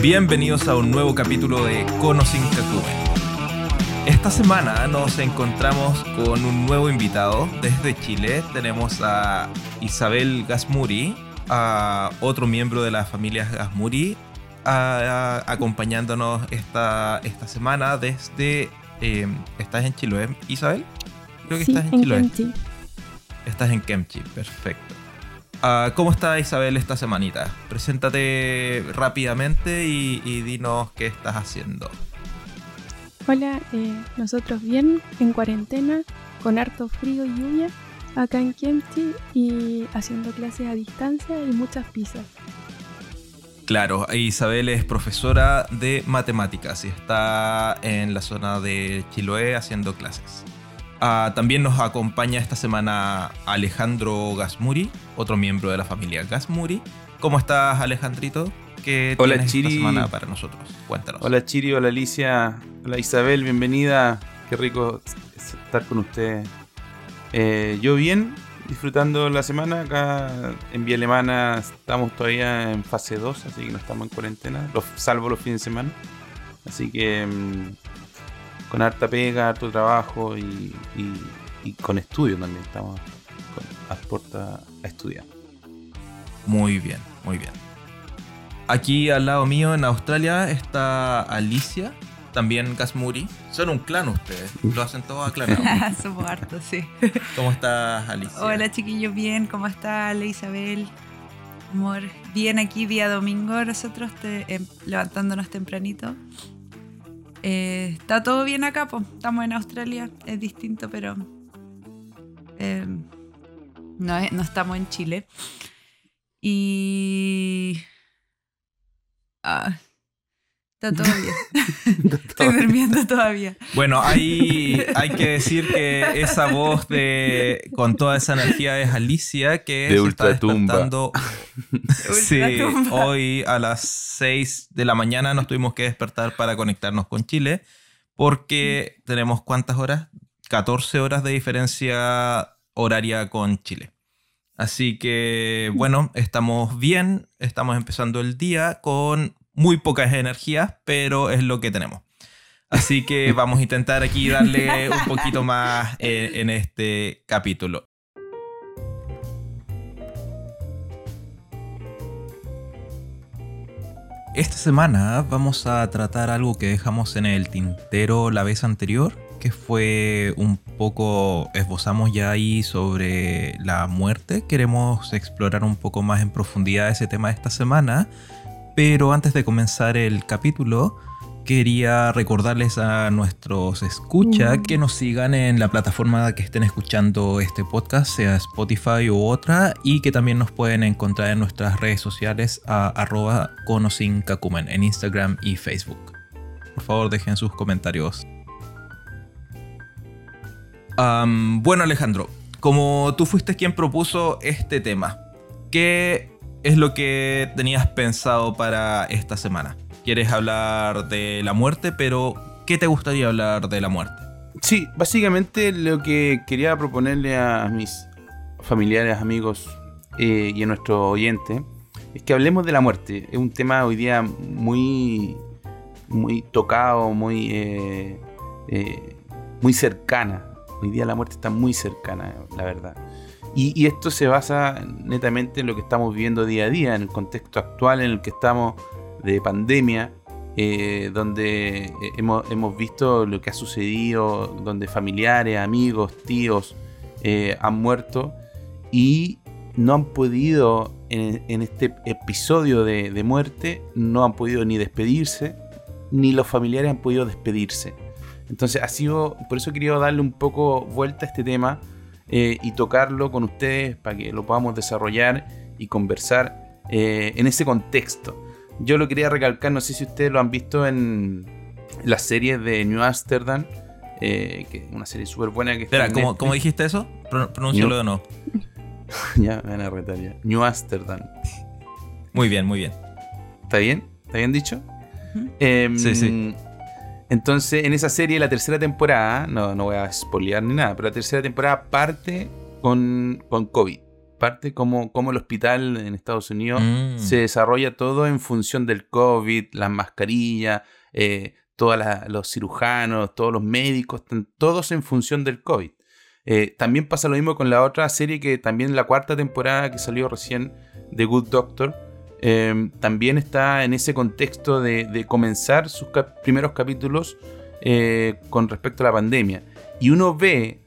Bienvenidos a un nuevo capítulo de Cono sin Esta semana nos encontramos con un nuevo invitado desde Chile. Tenemos a Isabel Gasmuri, a otro miembro de la familia Gasmuri, acompañándonos esta, esta semana desde... Eh, ¿Estás en Isabel? Creo que estás en, Chiloé. Estás en Kemchi, perfecto. Ah, ¿Cómo está Isabel esta semanita? Preséntate rápidamente y, dinos qué estás haciendo. Hola, eh, nosotros bien, en cuarentena, con harto frío y lluvia, acá en Kemchi y haciendo clases a distancia y muchas pizzas. Claro, Isabel es profesora de matemáticas y está en la zona de Chiloé haciendo clases. Ah, también nos acompaña esta semana Alejandro Gasmuri, otro miembro de la familia Gasmuri. ¿Cómo estás, Alejandrito? ¿Qué hola, tienes Chiri. esta semana para nosotros? Cuéntanos. Hola, Chiri. Hola, Alicia. Hola, Isabel. Bienvenida. Qué rico estar con ustedes. Eh, yo bien, disfrutando la semana. Acá en Vía Alemana estamos todavía en fase 2, así que no estamos en cuarentena, salvo los fines de semana. Así que mm, con harta pega, harto trabajo y, con estudio también. Estamos a puerta a estudiar. Muy bien, muy bien. Aquí al lado mío en Australia está Alicia, también Gasmuri. Son un clan ustedes, lo hacen todos aclarados. Somos hartos, sí. ¿Cómo estás, Alicia? Hola, chiquillos, bien. ¿Cómo está, Isabel? Amor, bien aquí día domingo, nosotros em, levantándonos tempranito. Eh, está todo bien acá, pues. Estamos en Australia, es distinto, pero eh, no, no estamos en Chile. Y. Ah, Está todo bien. Estoy durmiendo todavía. Bueno, hay, hay que decir que esa voz de con toda esa energía es Alicia que de se ultratumba. sí, hoy a las 6 de la mañana nos tuvimos que despertar para conectarnos con Chile porque tenemos cuántas horas? 14 horas de diferencia horaria con Chile. Así que bueno, estamos bien, estamos empezando el día con muy pocas energías, pero es lo que tenemos. Así que vamos a intentar aquí darle un poquito más en, este capítulo. Esta semana vamos a tratar algo que dejamos en el tintero la vez anterior, que fue un poco, esbozamos ya ahí sobre la muerte. Queremos explorar un poco más en profundidad ese tema esta semana pero antes de comenzar el capítulo, quería recordarles a nuestros escucha que nos sigan en la plataforma que estén escuchando este podcast, sea Spotify u otra, y que también nos pueden encontrar en nuestras redes sociales a arroba en Instagram y Facebook. Por favor, dejen sus comentarios. bueno, Alejandro, como tú fuiste quien propuso este tema, ¿qué es lo que tenías pensado para esta semana? ¿Quieres hablar de la muerte, pero qué te gustaría hablar de la muerte? Sí, básicamente lo que quería proponerle a mis familiares, amigos eh, y a nuestro oyente es que hablemos de la muerte. Es un tema hoy día muy, muy tocado, muy, eh, eh, muy cercana. Hoy día la muerte está muy cercana, la verdad. Y, esto se basa netamente en lo que estamos viviendo día a día, en el contexto actual en el que estamos de pandemia, eh, donde eh, hemos, hemos, visto lo que ha sucedido, donde familiares, amigos, tíos eh, han muerto y no han podido, en, este episodio de, muerte, no han podido ni despedirse, ni los familiares han podido despedirse. Entonces ha sido, por eso quería darle un poco vuelta a este tema eh, y tocarlo con ustedes para que lo podamos desarrollar y conversar eh, en ese contexto. Yo lo quería recalcar, no sé si ustedes lo han visto en las series de New Amsterdam, eh, que es una serie súper buena que Espera, ¿cómo, dijiste eso? Pronúncialo de nuevo. ya, me van a retar ya. New Amsterdam. Muy bien, muy bien. ¿Está bien? ¿Está bien dicho? Em, sí, sí. Entonces, en esa serie, la tercera temporada, no, no voy a spoilear ni nada, pero la tercera temporada parte con, con COVID. Parte como, como el hospital en Estados Unidos Mm. se desarrolla todo en función del COVID, las mascarillas, eh, todos los cirujanos, todos los médicos, están todos en función del COVID. Eh, también pasa lo mismo con la otra serie que también la cuarta temporada que salió recién, The Good Doctor, eh, también está en ese contexto de, comenzar sus primeros capítulos eh, con respecto a la pandemia. Y uno ve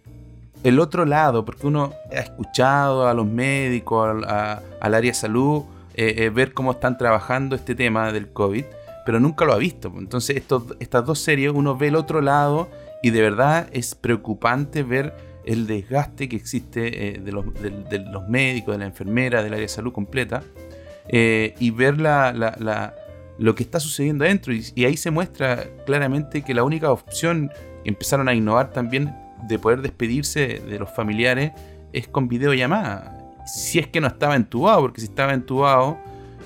el otro lado, porque uno ha escuchado a los médicos, al, área de salud, eh, eh, ver cómo están trabajando este tema del COVID, pero nunca lo ha visto. Entonces, estas dos series, uno ve el otro lado y de verdad es preocupante ver el desgaste que existe de, los, de los médicos, de la enfermera, del área de salud completa, eh, y ver la, la- la- lo que está sucediendo adentro. Y, y ahí se muestra claramente que la única opción que empezaron a innovar también de poder despedirse de los familiares es con videollamada. Si es que no estaba entubado, porque si estaba entubado,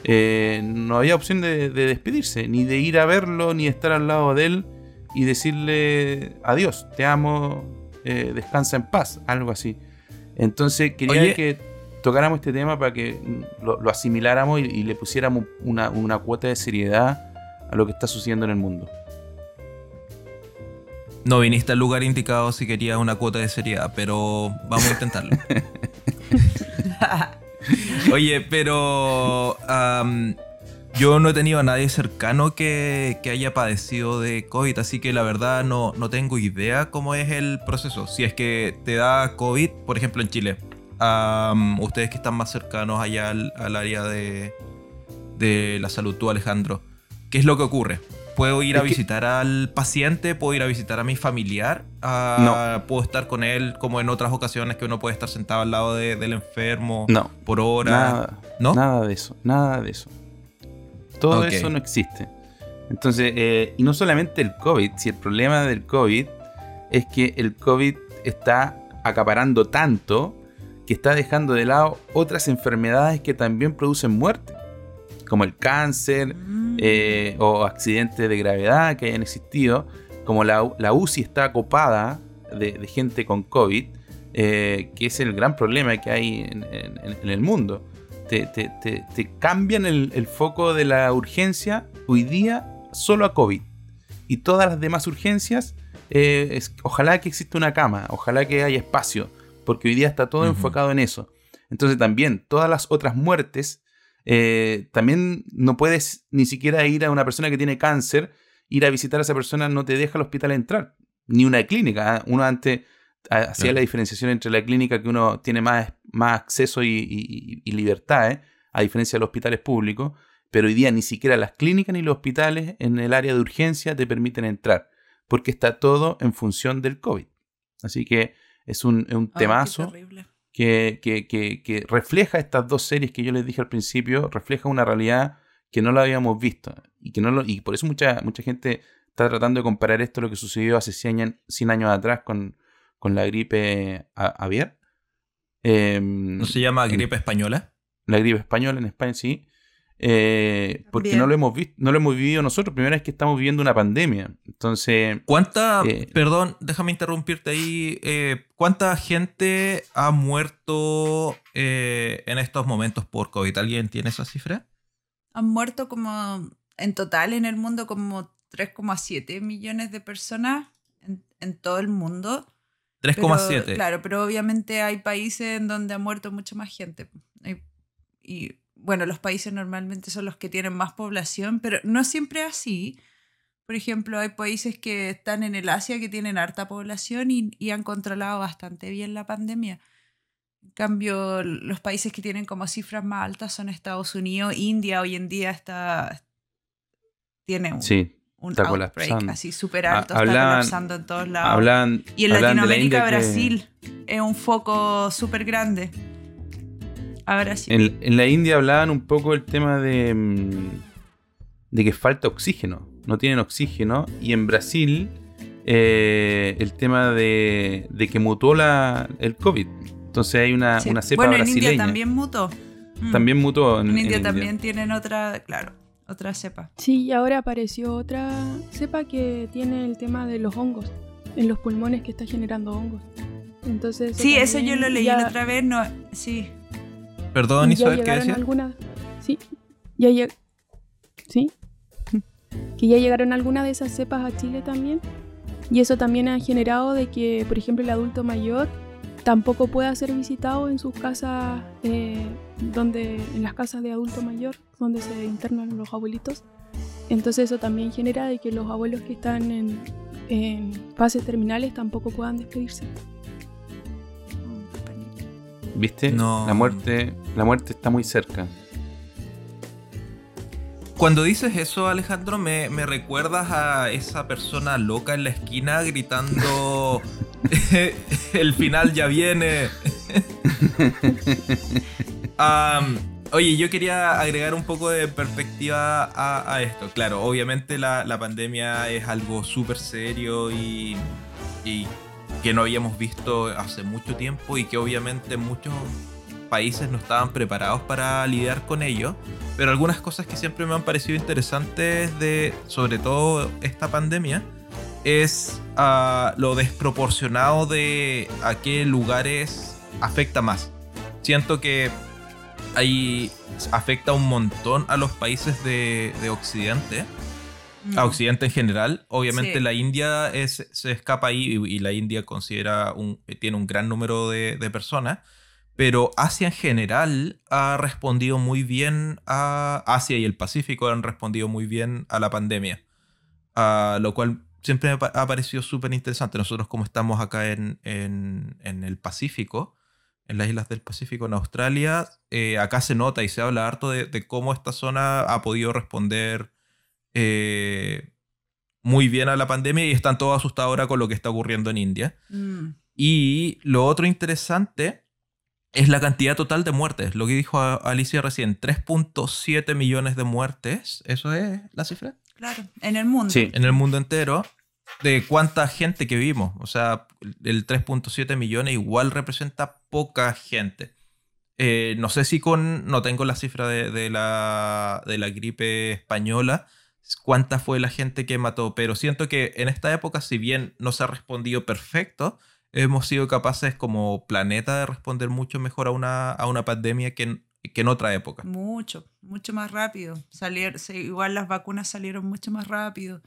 eh, no había opción de, de despedirse, ni de ir a verlo, ni de estar al lado de él y decirle adiós, te amo, eh, descansa en paz, algo así. Entonces quería Oye. que tocáramos este tema para que lo, lo asimiláramos y, y le pusiéramos una, una cuota de seriedad a lo que está sucediendo en el mundo. No viniste al lugar indicado si querías una cuota de seriedad, pero vamos a intentarlo. Oye, pero yo no he tenido a nadie cercano que, que haya padecido de COVID, así que la verdad no, no tengo idea cómo es el proceso. Si es que te da COVID, por ejemplo en Chile, am, ustedes que están más cercanos allá al, al área de, de la salud, tú Alejandro, ¿qué es lo que ocurre? ¿Puedo ir Es a que- visitar al paciente? ¿Puedo ir a visitar a mi familiar? Ah, ¿Puedo estar con él como en otras ocasiones que uno puede estar sentado al lado de- del enfermo No, por hora? nada, ¿No? nada de eso, nada de eso. Todo eso no existe. Entonces, eh, y no solamente el COVID, si el problema del COVID es que el COVID está acaparando tanto que está dejando de lado otras enfermedades que también producen muerte, como el cáncer, Mm. eh, o accidentes de gravedad que hayan existido, como la, la UCI está copada de, de gente con COVID, eh, que es el gran problema que hay en, en- en el mundo. Te, te- te- te cambian el, el foco de la urgencia hoy día solo a COVID. Y todas las demás urgencias, eh, es- ojalá que exista una cama, ojalá que haya espacio, porque hoy día está todo enfocado en eso. Entonces también todas las otras muertes eh, también no puedes ni siquiera ir a una persona que tiene cáncer, ir a visitar a esa persona no te deja el hospital entrar, ni una clínica. ¿ah? Uno antes ah, hacía Claro. la diferenciación entre la clínica que uno tiene más, más acceso y, y, y libertad, ¿eh? a diferencia de los hospitales públicos, pero hoy día ni siquiera las clínicas ni los hospitales en el área de urgencia te permiten entrar, porque está todo en función del COVID. Así que es un, es un temazo que, que- que- que refleja estas dos series que yo les dije al principio, refleja una realidad que no la habíamos visto. Y, que no lo- y por eso mucha, mucha gente está tratando de comparar esto a lo que sucedió hace 100 años, 100 años atrás con, con la gripe aviar. Em, ¿No se llama en- gripe española? la gripe española en España, sí. Eh, porque También. no lo hemos visto, no lo hemos vivido nosotros. Primera vez que estamos viviendo una pandemia. Entonces, ¿Cuánta, Eh. perdón, déjame interrumpirte ahí, eh, cuánta gente ha muerto eh, en estos momentos por COVID? ¿Alguien tiene esa cifra? Han muerto como, en total en el mundo, como 3,7 millones de personas en, en todo el mundo. Pero, 3,7. Claro, pero obviamente hay países en donde ha muerto mucha más gente. Hay- Y bueno, los países normalmente son los que tienen más población, pero no siempre así. Por ejemplo, hay países que están en el Asia que tienen harta población y, y han controlado bastante bien la pandemia. En cambio, los países que tienen como cifras más altas son Estados Unidos, India hoy en día está tiene un, sí, un está outbreak así súper alto, está hablaban- colapsando en todos lados. hablan. Y en hablan la Latinoamérica, que- Brasil es un foco súper grande. En, en la India hablaban un poco del tema de, mm, de que falta oxígeno, no tienen oxígeno. Y en Brasil, eh, el tema de, de que mutó la, el COVID. Entonces hay una, Sí. una cepa bueno, en brasileña. India también mutó. Mm. También mutó. En, En, India en también tienen otra, claro, otra cepa. Sí, y ahora apareció otra cepa que tiene el tema de los hongos, en los pulmones que está generando hongos. Entonces, Sí, eso yo lo leí ya- la otra vez, no, sí. Perdón, Isabel, ¿qué decías? algunas. Sí, ya lleg- Sí. Que ya llegaron algunas de esas cepas a Chile también. Y eso también ha generado de que, por ejemplo, el adulto mayor tampoco pueda ser visitado en sus casas, eh, donde, en las casas de adulto mayor, donde se internan los abuelitos. Entonces eso también genera de que los abuelos que están en, en fases terminales tampoco puedan despedirse. ¿Viste? No. La muerte, la muerte está muy cerca. Cuando dices eso, Alejandro, me, me recuerdas a esa persona loca en la esquina gritando: El final ya viene. Oye, yo quería agregar un poco de perspectiva a, a esto. Claro, obviamente la, la pandemia es algo súper serio y, y que no habíamos visto hace mucho tiempo y que obviamente muchos países no estaban preparados para lidiar con ello. Pero algunas cosas que siempre me han parecido interesantes de, sobre todo esta pandemia, es ah, lo desproporcionado de a qué lugares afecta más. Siento que ahí afecta un montón a los países de Occidente, a Occidente en general. Obviamente Sí. la India es, se escapa ahí y, y la India considera un, tiene un gran número de, de personas. Pero Asia en general ha respondido muy bien a Asia y el Pacífico han respondido muy bien a la pandemia. Ah, lo cual siempre me ha parecido súper interesante. Nosotros como estamos acá en, en- en el Pacífico, en las islas del Pacífico, en Australia, eh, acá se nota y se habla harto de, de cómo esta zona ha podido responder eh, muy bien a la pandemia y están todos asustados ahora con lo que está ocurriendo en India. Mm. Y lo otro interesante es la cantidad total de muertes. Lo que dijo a- Alicia recién, 3.7 millones de muertes. ¿Eso es la cifra? Claro, en el mundo. Sí. En el mundo entero. De cuánta gente que vimos. O sea, el 3.7 millones igual representa poca gente. Eh, no sé si con... No tengo la cifra de, de la, de la gripe española. Cuánta fue la gente que mató. Pero siento que en esta época, si bien no se ha respondido perfecto, hemos sido capaces como planeta de responder mucho mejor a una, a una pandemia que que en otra época. Mucho, mucho más rápido. Salir, igual las vacunas salieron mucho más rápido.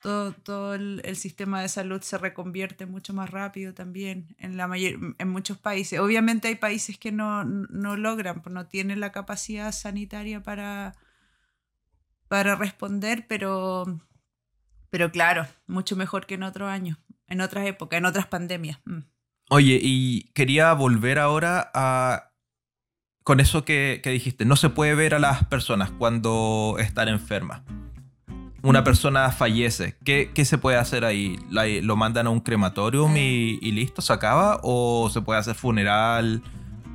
Todo, todo el, el sistema de salud se reconvierte mucho más rápido también en, la mayor, en muchos países. Obviamente hay países que no, no logran, no tienen la capacidad sanitaria para, para responder, pero, pero claro, mucho mejor que en otros años, en otras épocas, en otras pandemias. Mm. Oye, y quería volver ahora a... Con eso que, que dijiste, no se puede ver a las personas cuando están enfermas. Una persona fallece, ¿qué, qué se puede hacer ahí? ¿La- ¿Lo mandan a un crematorium y, y listo, se acaba? ¿O se puede hacer funeral?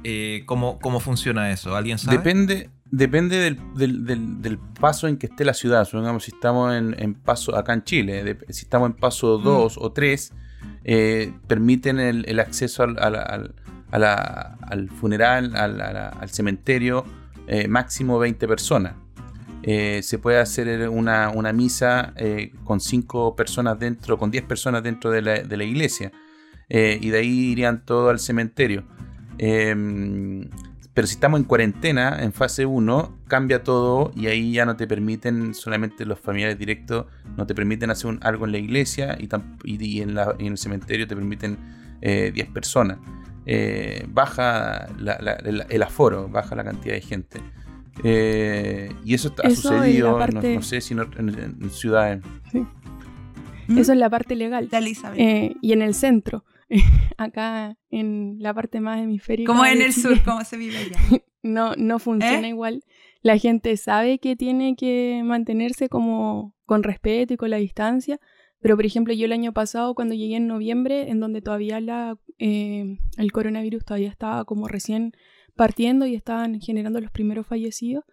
Eh, ¿cómo, ¿Cómo funciona eso? ¿Alguien sabe? Depende, depende del, del- del- del paso en que esté la ciudad. Supongamos si estamos en, en paso acá en Chile, de- si estamos en paso 2 o 3, permiten el, el acceso al, al- al- a la- al funeral, al, cementerio, eh, máximo 20 personas. Eh, se puede hacer una, una misa eh, con 5 personas dentro, con 10 personas dentro de la, de la iglesia. Eh, y de ahí irían todos al cementerio. Em, pero si estamos en cuarentena, en fase 1, cambia todo y ahí ya no te permiten, solamente los familiares directos, no te permiten hacer un- algo en la iglesia y, tam- y- y en, la- y en el cementerio te permiten eh, 10 personas. Eh, baja la- la- el, el aforo, baja la cantidad de gente. Eh, y eso ha Eso sucedido, no- sé si no- en, en ciudades. ¿Mm? Eso es la parte legal. Dale, Isabel. Eh, y en el centro, acá en la parte más hemisférica. ¿Cómo en el Chile, sur? ¿Cómo se vive allá? No, no funciona ¿Eh? igual. La gente sabe que tiene que mantenerse como con respeto y con la distancia. Pero, por ejemplo, yo el año pasado, cuando llegué en noviembre, en donde todavía la, eh, el coronavirus todavía estaba como recién partiendo y estaban generando los primeros fallecidos,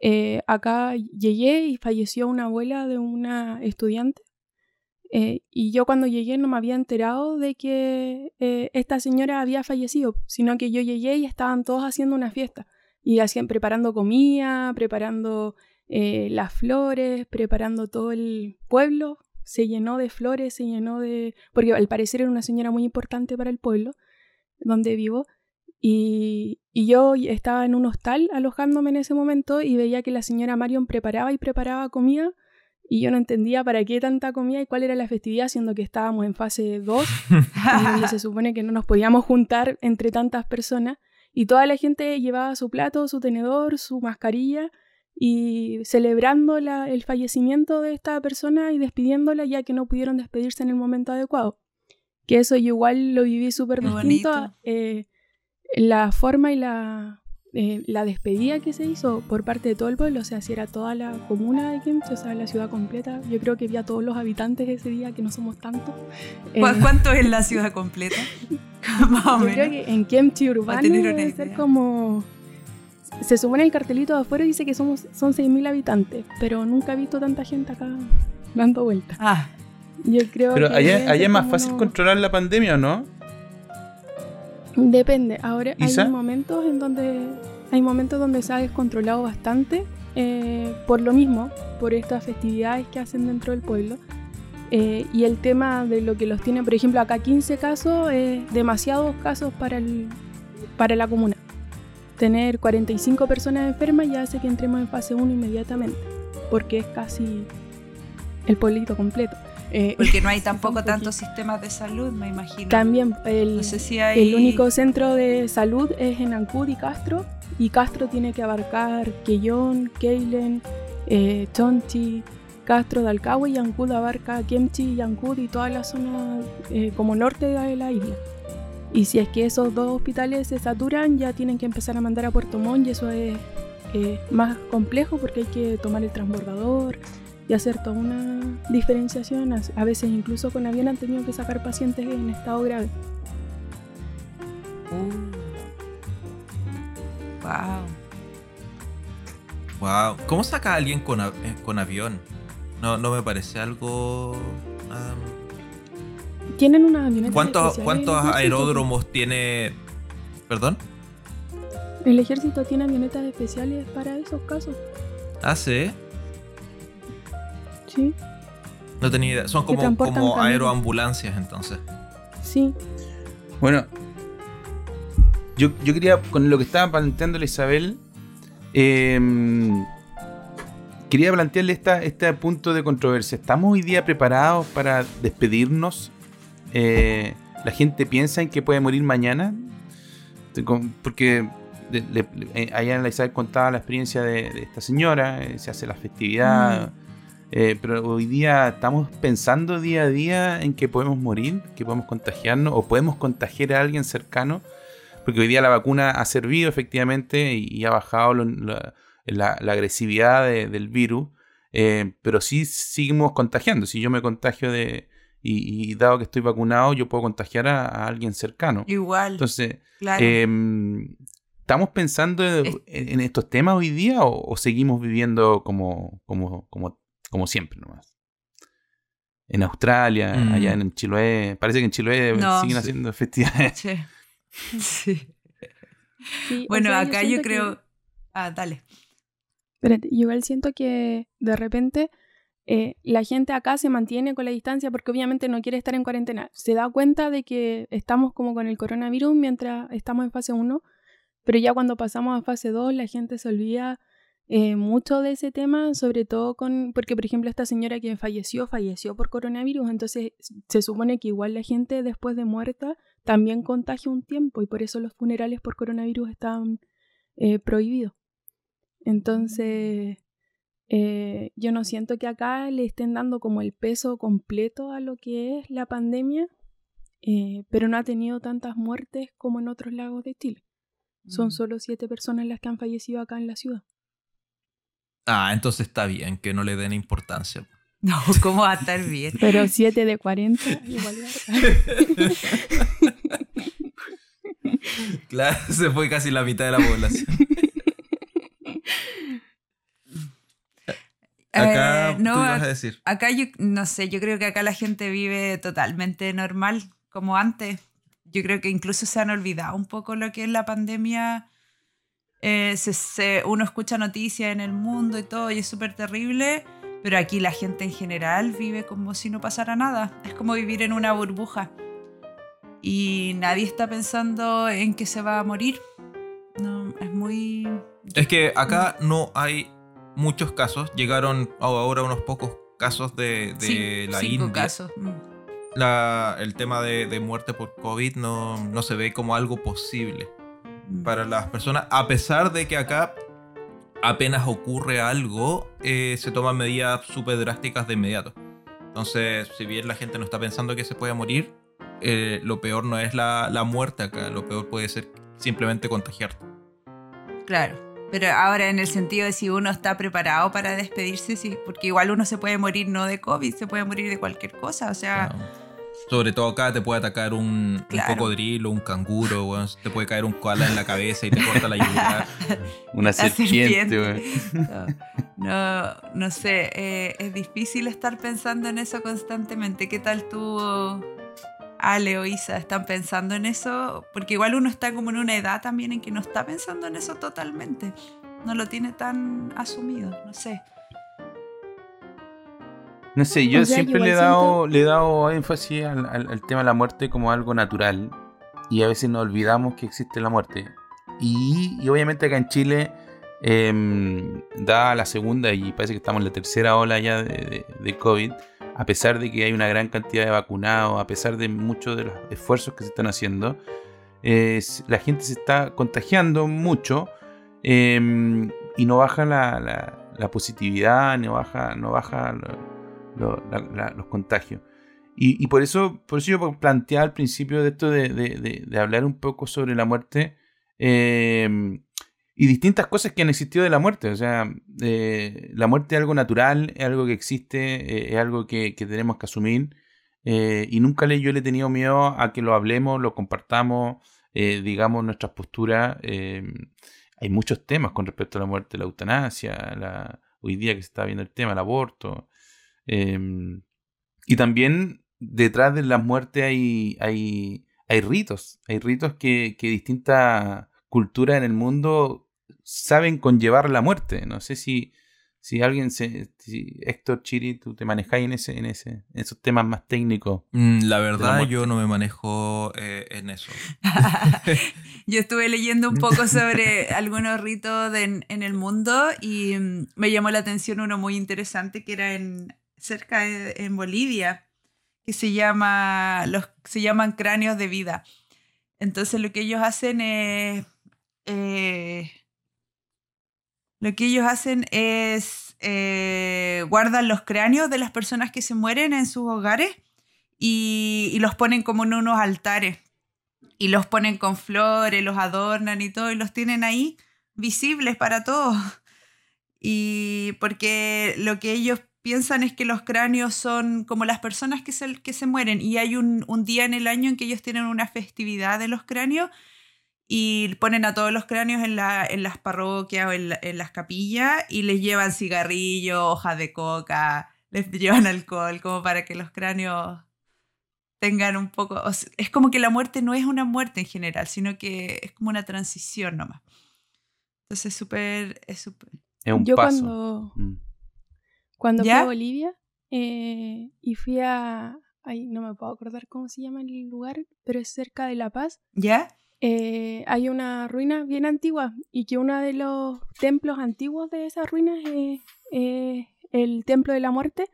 eh, acá llegué y falleció una abuela de una estudiante. Eh, y yo cuando llegué no me había enterado de que eh, esta señora había fallecido, sino que yo llegué y estaban todos haciendo una fiesta. Y hacían preparando comida, preparando eh, las flores, preparando todo el pueblo. Se llenó de flores, se llenó de... porque al parecer era una señora muy importante para el pueblo donde vivo. Y, y, yo estaba en un hostal alojándome en ese momento y veía que la señora Marion preparaba y preparaba comida y yo no entendía para qué tanta comida y cuál era la festividad, siendo que estábamos en fase 2, donde se supone que no nos podíamos juntar entre tantas personas. Y toda la gente llevaba su plato, su tenedor, su mascarilla y celebrando la, el fallecimiento de esta persona y despidiéndola ya que no pudieron despedirse en el momento adecuado. Que eso yo igual lo viví súper distinto. Eh, la forma y la, eh, la despedida que se hizo por parte de todo el pueblo, o sea, si era toda la comuna de Kemchi, o sea, la ciudad completa, yo creo que vi a todos los habitantes ese día, que no somos tantos. Eh, ¿Cuánto es la ciudad completa? yo creo que en Kemchi urbano debe ser como se supone el cartelito de afuera dice que somos, son 6.000 habitantes, pero nunca he visto tanta gente acá dando vueltas. Ah. Yo creo pero que allá, es más fácil controlar la pandemia, ¿o no? Depende. Ahora hay momentos en donde hay momentos donde se ha descontrolado bastante eh, por lo mismo, por estas festividades que hacen dentro del pueblo. Eh, y el tema de lo que los tiene, por ejemplo, acá 15 casos, es demasiados casos para, el, para la comuna tener 45 personas enfermas ya hace que entremos en fase 1 inmediatamente, porque es casi el pueblito completo. Eh, porque no hay tampoco tantos sistemas de salud, me imagino. También el, el único centro de salud es en Ancud y Castro, y Castro tiene que abarcar Quellón, Keilen, eh, Chonchi, Castro de Alcagüe y Ancud abarca Kemchi y Ancud y toda la zona eh, como norte de la isla. Y si es que esos dos hospitales se saturan, ya tienen que empezar a mandar a Puerto Montt y eso es más complejo porque hay que tomar el transbordador y hacer toda una diferenciación. A veces incluso con avión han tenido que sacar pacientes en estado grave. Wow. Wow. ¿Cómo saca a alguien con, eh, con avión? No, no me parece algo tienen una avioneta ¿Cuántos, ¿cuántos aeródromos tiene? ¿Perdón? El ejército tiene avionetas especiales para esos casos. Ah, sí. Sí. No tenía idea. Son como, como aeroambulancias entonces. Sí. Bueno, yo, yo quería, con lo que estaba planteando la Isabel, em, quería plantearle esta, este punto de controversia. ¿Estamos hoy día preparados para despedirnos eh, la gente piensa en que puede morir mañana. Porque eh, allá en la Isabel contaba la experiencia de, esta señora, eh, se hace la festividad. Mm. Pero hoy día estamos pensando día a día en que podemos morir, que podemos contagiarnos o podemos contagiar a alguien cercano. Porque hoy día la vacuna ha servido efectivamente y, ha bajado la, agresividad del virus. pero sí seguimos contagiando. Si yo me contagio de, y, dado que estoy vacunado, yo puedo contagiar a, alguien cercano. Igual. Entonces, em, ¿estamos pensando en, estos temas hoy día o, seguimos viviendo como, como, como, como siempre nomás? En Australia, allá mm. en Chiloé, parece que en Chiloé siguen haciendo festividades. Sí. sí. bueno, acá yo, creo... Ah, dale. Espérate, yo igual siento que de repente eh, la gente acá se mantiene con la distancia porque obviamente no quiere estar en cuarentena. Se da cuenta de que estamos como con el coronavirus mientras estamos en fase 1, pero ya cuando pasamos a fase 2 la gente se olvida eh, mucho de ese tema, sobre todo con, porque por ejemplo esta señora que falleció, falleció por coronavirus, entonces se supone que igual la gente después de muerta también contagia un tiempo y por eso los funerales por coronavirus están eh, prohibidos. Entonces eh, yo no siento que acá le estén dando como el peso completo a lo que es la pandemia, pero no ha tenido tantas muertes como en otros lagos de Chile. Son mm. solo siete personas las que han fallecido acá en la ciudad. Ah, entonces está bien que no le den importancia. No, ¿cómo va a estar bien? Pero siete de 40, igual. claro, se fue casi la mitad de la población. Acá, eh, no, vas a decir? Acá yo, no sé, yo creo que acá la gente vive totalmente normal, como antes. Yo creo que incluso se han olvidado un poco lo que es la pandemia. Eh, se, uno escucha noticias en el mundo y todo y es súper terrible, pero aquí la gente en general vive como si no pasara nada. Es como vivir en una burbuja. Y nadie está pensando en que se va a morir. No, es muy... Es que acá no hay muchos casos. Llegaron ahora unos pocos casos de, de la India. casos. Mm. La, el tema de, de, muerte por COVID no, no se ve como algo posible para las personas, a pesar de que acá apenas ocurre algo, eh, se toman medidas súper drásticas de inmediato. Entonces, si bien la gente no está pensando que se puede morir, eh, lo peor no es la, la, muerte acá, lo peor puede ser simplemente contagiarte. Claro, pero ahora en el sentido de si uno está preparado para despedirse, sí, porque igual uno se puede morir no de COVID, se puede morir de cualquier cosa, o sea... Sobre todo acá te puede atacar un, cocodrilo, un canguro, te puede caer un koala en la cabeza y te corta la yugular. Una serpiente, no, no, sé, eh, es difícil estar pensando en eso constantemente. ¿Qué tal tú, Ale o Isa, están pensando en eso? Porque igual uno está como en una edad también en que no está pensando en eso totalmente. No lo tiene tan asumido, no sé. No sé, yo siempre le he, dado, le he dado énfasis al, tema de la muerte como algo natural y a veces nos olvidamos que existe la muerte. Y, obviamente acá en Chile, eh, da la segunda y parece que estamos en la tercera ola ya de, de, COVID, a pesar de que hay una gran cantidad de vacunados, a pesar de muchos de los esfuerzos que se están haciendo, la gente se está contagiando mucho em, y no baja la, la, la, positividad, no baja, no baja los contagios. Y, por eso, por eso yo planteaba al principio de esto de, hablar un poco sobre la muerte em, y distintas cosas que han existido de la muerte. O sea, eh, la muerte es algo natural, es algo que existe, eh, es algo que, tenemos que asumir. Eh, y nunca le, yo le he tenido miedo a que lo hablemos, lo compartamos, digamos nuestras posturas. Em, hay muchos temas con respecto a la muerte, la eutanasia, la, hoy día que se está viendo el tema, el aborto. Em, y también detrás de la muerte hay, hay, hay ritos, hay ritos que, que distintas culturas en el mundo saben conllevar la muerte. No sé si, si alguien se. Si Héctor Chiri, tú te manejáis en ese, en ese, en esos temas más técnicos. Mm, la verdad, yo no me manejo eh, en eso. yo estuve leyendo un poco sobre algunos ritos en, en, el mundo y mm, me llamó la atención uno muy interesante que era en cerca en Bolivia, que se, llama, los, se llaman cráneos de vida. Entonces lo que ellos hacen es... Eh, lo que ellos hacen es eh, guardan los cráneos de las personas que se mueren en sus hogares y, y, los ponen como en unos altares y los ponen con flores, los adornan y todo y los tienen ahí visibles para todos. Y porque lo que ellos piensan es que los cráneos son como las personas que se, que se mueren y hay un, día en el año en que ellos tienen una festividad de los cráneos y ponen a todos los cráneos en, la, en las parroquias o en, las capillas y les llevan cigarrillos, hojas de coca, les llevan alcohol como para que los cráneos tengan un poco... es como que la muerte no es una muerte en general, sino que es como una transición nomás. Entonces es súper... Es, es un Yo paso. Cuando... Mm. Cuando fui a Bolivia eh, y fui a... Ay, no me puedo acordar cómo se llama el lugar, pero es cerca de La Paz. ¿Ya? Eh, hay una ruina bien antigua y que uno de los templos antiguos de esas ruinas es el Templo de la Muerte.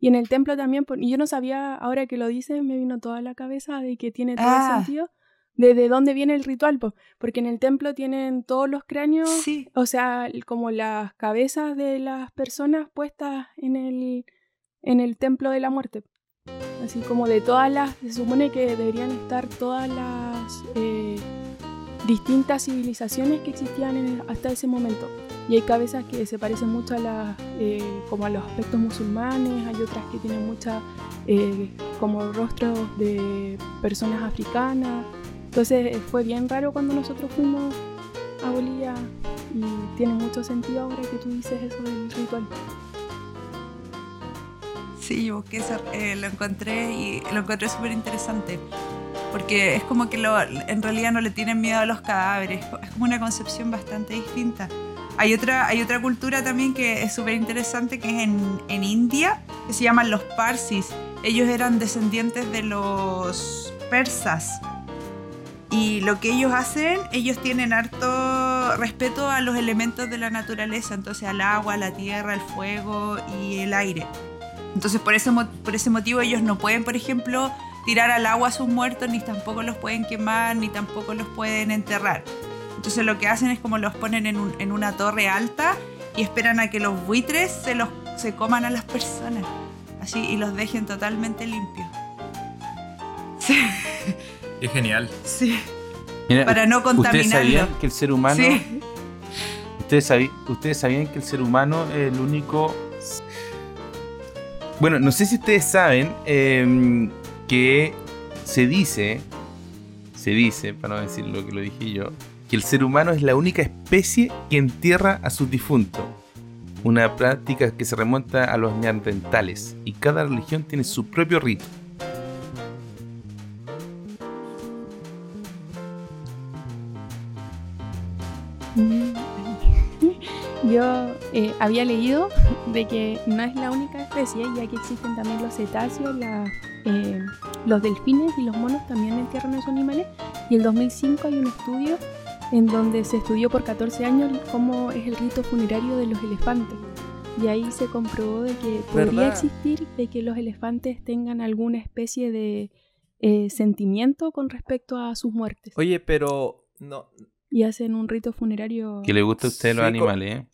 Y en el templo también, y yo no sabía, ahora que lo dices, me vino toda la cabeza de que tiene todo ah. sentido de, dónde viene el ritual, porque en el templo tienen todos los cráneos, o sea, como las cabezas de las personas puestas en el, en el templo de la muerte. Así como de todas las, se supone que deberían estar todas las eh, distintas civilizaciones que existían hasta ese momento. Y hay cabezas que se parecen mucho a las, eh, como a los aspectos musulmanes, hay otras que tienen muchas, eh, como rostros de personas africanas. Entonces fue bien raro cuando nosotros fuimos a Bolivia y tiene mucho sentido ahora que tú dices eso del ritual. Sí, yo busqué eso, eh, lo encontré y lo encontré súper interesante porque es como que lo- en realidad no le tienen miedo a los cadáveres, es como una concepción bastante distinta. Hay otra, hay otra cultura también que es súper interesante que es en, en India, que se llaman los Parsis. Ellos eran descendientes de los persas. Y lo que ellos hacen, ellos tienen harto respeto a los elementos de la naturaleza, entonces al agua, la tierra, el fuego y el aire. Entonces por ese, por ese motivo ellos no pueden, por ejemplo, tirar al agua a sus muertos, ni tampoco los pueden quemar, ni tampoco los pueden enterrar. Entonces lo que hacen es como los ponen en una torre alta y esperan a que los buitres se, los, se coman a las personas. Así, y los dejen totalmente limpios. Sí, Es genial. sí. Mira, Para no ¿Ustedes contaminarlo. sabían que el ser humano... Sí. ¿Ustedes, sabi- ustedes sabían que el ser humano es el único... Bueno, no sé si ustedes saben em, que se dice, se dice, para no decir lo que lo dije yo, que el ser humano es la única especie que entierra a sus difuntos. Una práctica que se remonta a los neandertales y cada religión tiene su propio rito. Yo eh, había leído de que no es la única especie, ya que existen también los cetáceos, la- eh, los delfines y los monos también entierran a esos animales. Y el 2005 hay un estudio en donde se estudió por 14 años cómo es el rito funerario de los elefantes. Y ahí se comprobó de que podría ¿Verdad? existir de que los elefantes tengan alguna especie de eh, sentimiento con respecto a sus muertes. Oye, pero no, Y hacen un rito funerario. Que le gusta a ustedes los Sí, animales, ¿eh?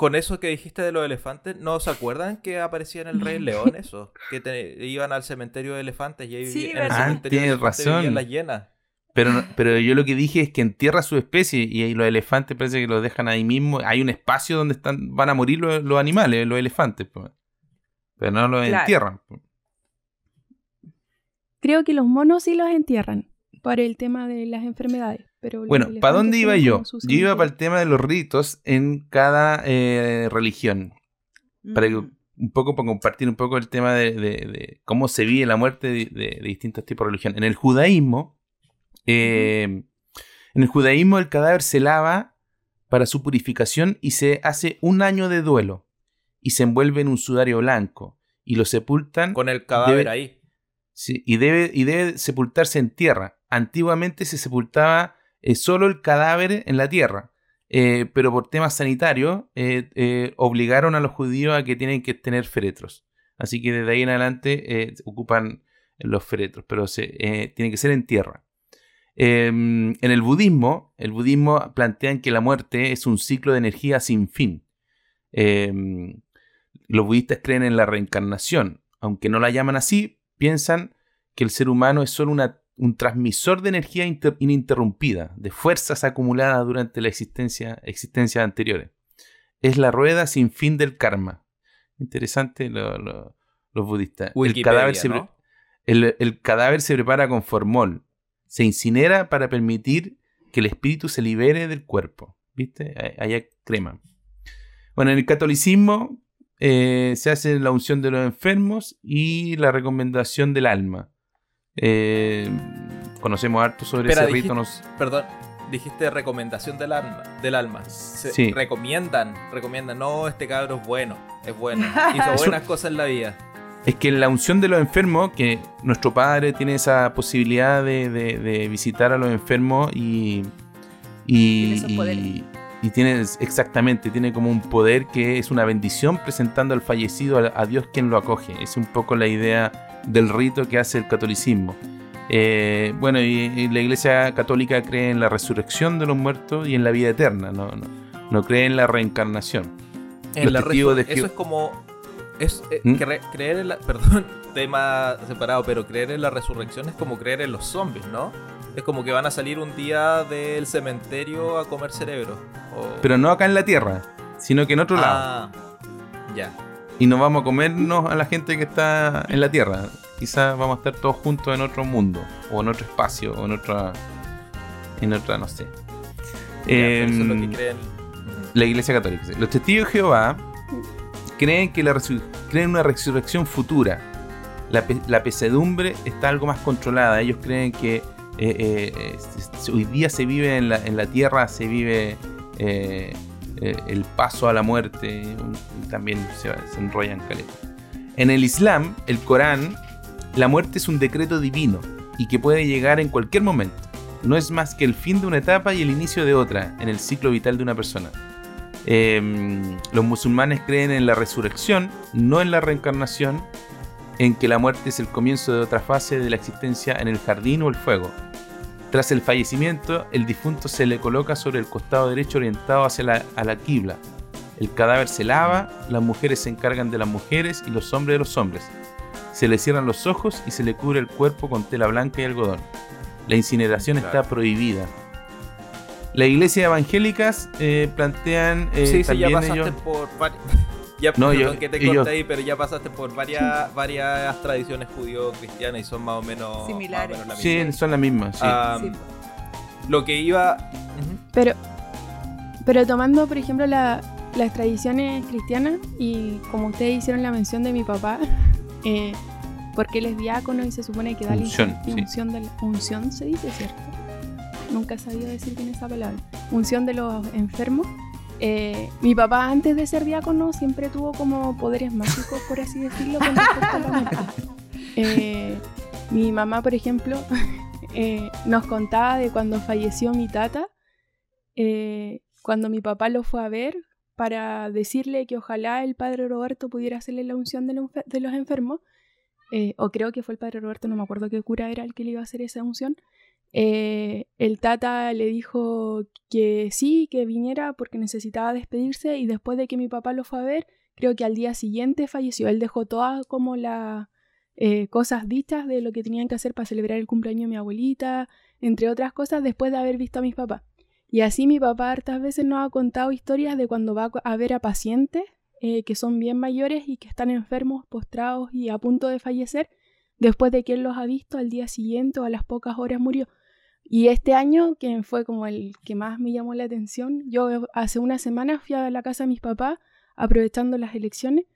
Con eso que dijiste de los elefantes, ¿no se acuerdan que aparecía en el Rey León eso? Que te- iban al cementerio de elefantes y ahí Sí, en el. Ah, cementerio de tienes elefantes razón. vivían las hienas. Pero, no- pero yo lo que dije es que entierra su especie y ahí los elefantes parece que los dejan ahí mismo. Hay un espacio donde están, van a morir los, los animales, los elefantes. Pero no los Claro. entierran. Creo que los monos sí los entierran por el tema de las enfermedades. Pero Bueno, ¿para dónde iba yo? Yo iba para el tema de los ritos en cada eh, religión. Para que- Mm. un poco para compartir un poco el tema de, de- de cómo se vive la muerte de, de- de distintos tipos de religión. En el judaísmo, eh, en el judaísmo el cadáver se lava para su purificación y se hace un año de duelo y se envuelve en un sudario blanco y lo sepultan Con el cadáver Debe- ahí. sí, y, debe, y debe sepultarse en tierra. Antiguamente se sepultaba eh, solo el cadáver en la tierra, eh, pero por temas sanitarios eh, eh, obligaron a los judíos a que tienen que tener féretros. Así que desde ahí en adelante ocupan los féretros, pero se, eh, tiene que ser en tierra. Eh, en el budismo, el budismo plantean que la muerte es un ciclo de energía sin fin. Eh, los budistas creen en la reencarnación, aunque no la llaman así, piensan que el ser humano es solo una- un transmisor de energía inter- ininterrumpida, de fuerzas acumuladas durante la existencia, existencias anteriores. Es la rueda sin fin del karma. Interesante lo- lo- los budistas. el, cadáver se, el- el cadáver se prepara con formol. Se incinera para permitir que el espíritu se libere del cuerpo. ¿Viste? Allá creman. Bueno, en el catolicismo eh, se hace la unción de los enfermos y la recomendación del alma. Eh, conocemos harto sobre Espera, ese rito. dijiste- nos- Perdón, dijiste recomendación del alma. Del alma. Se- Sí. Recomiendan, recomiendan. No, este cabro es bueno, es bueno. Hizo buenas cosas en la vida. Es que en la unción de los enfermos, que nuestro padre tiene esa posibilidad de, de- de visitar a los enfermos y. Y, Tiene esos poderes. y, y tiene exactamente, tiene como un poder que es una bendición presentando al fallecido a, a Dios quien lo acoge. Es un poco la idea del rito que hace el catolicismo. Eh, bueno, y, y la iglesia católica cree en la resurrección de los muertos y en la vida eterna, no, no, no cree en la reencarnación. En la de Eso es como. Es, eh, ¿Mm? cre- creer en la. Perdón, tema separado, pero creer en la resurrección es como creer en los zombies, ¿no? Es como que van a salir un día del cementerio a comer cerebro. o- Pero no acá en la tierra, sino que en otro lado. Ah, ya. Y no vamos a comernos a la gente que está en la Tierra. Quizás vamos a estar todos juntos en otro mundo, o en otro espacio, o en otra. En otra, no sé. Pero eso es lo que Em, creen. la Iglesia Católica. Los testigos de Jehová creen que la creen en una resurrección futura. la, pe- la pesadumbre está algo más controlada. Ellos creen que eh, eh, eh, hoy día se vive en la, en la tierra, se vive eh, eh, el paso a la muerte, también se, se enrollan caleta. En el Islam, el Corán, la muerte es un decreto divino y que puede llegar en cualquier momento. No es más que el fin de una etapa y el inicio de otra en el ciclo vital de una persona. Em, los musulmanes creen en la resurrección, no en la reencarnación, en que la muerte es el comienzo de otra fase de la existencia en el jardín o el fuego. Tras el fallecimiento, el difunto se le coloca sobre el costado derecho orientado hacia la, a la quibla. El cadáver se lava, las mujeres se encargan de las mujeres y los hombres de los hombres. Se le cierran los ojos y se le cubre el cuerpo con tela blanca y algodón. La incineración Claro. está prohibida. Las iglesias evangélicas eh, plantean eh, sí, sí, ya también pasaste ellos- por Ya, No, yo- que te corté ahí, pero ya pasaste por varias, varias tradiciones judío-cristianas y son más o menos, Similares. más o menos la Sí, son las mismas. sí. Ah, Sí. Lo que iba... Pero, pero tomando, por ejemplo, la- las tradiciones cristianas y como ustedes hicieron la mención de mi papá, eh, porque él es diácono y se supone que da la Unción, unción, sí. unción de la- unción se dice, ¿cierto? Nunca he sabido decir bien esa palabra. Unción de los enfermos. Eh, mi papá antes de ser diácono siempre tuvo como poderes mágicos, por así decirlo, con respecto a la. Eh, mi mamá, por ejemplo, eh, nos contaba de cuando falleció mi tata, eh, cuando mi papá lo fue a ver para decirle que ojalá el padre Roberto pudiera hacerle la unción de, de los enfermos, o creo que fue el padre Roberto, no me acuerdo qué cura era el que le iba a hacer esa unción. Eh, el tata le dijo que sí, que viniera porque necesitaba despedirse y después de que mi papá lo fue a ver, creo que al día siguiente falleció. Él dejó todas como las eh, cosas dichas de lo que tenían que hacer para celebrar el cumpleaños de mi abuelita, entre otras cosas, después de haber visto a mis papás. Y así mi papá hartas veces nos ha contado historias de cuando va a ver a pacientes eh, que son bien mayores y que están enfermos, postrados y a punto de fallecer, después de que él los ha visto al día siguiente o a las pocas horas murió. Y este año, que fue como el que más me llamó la atención, yo hace una semana fui a la casa de mis papás aprovechando las elecciones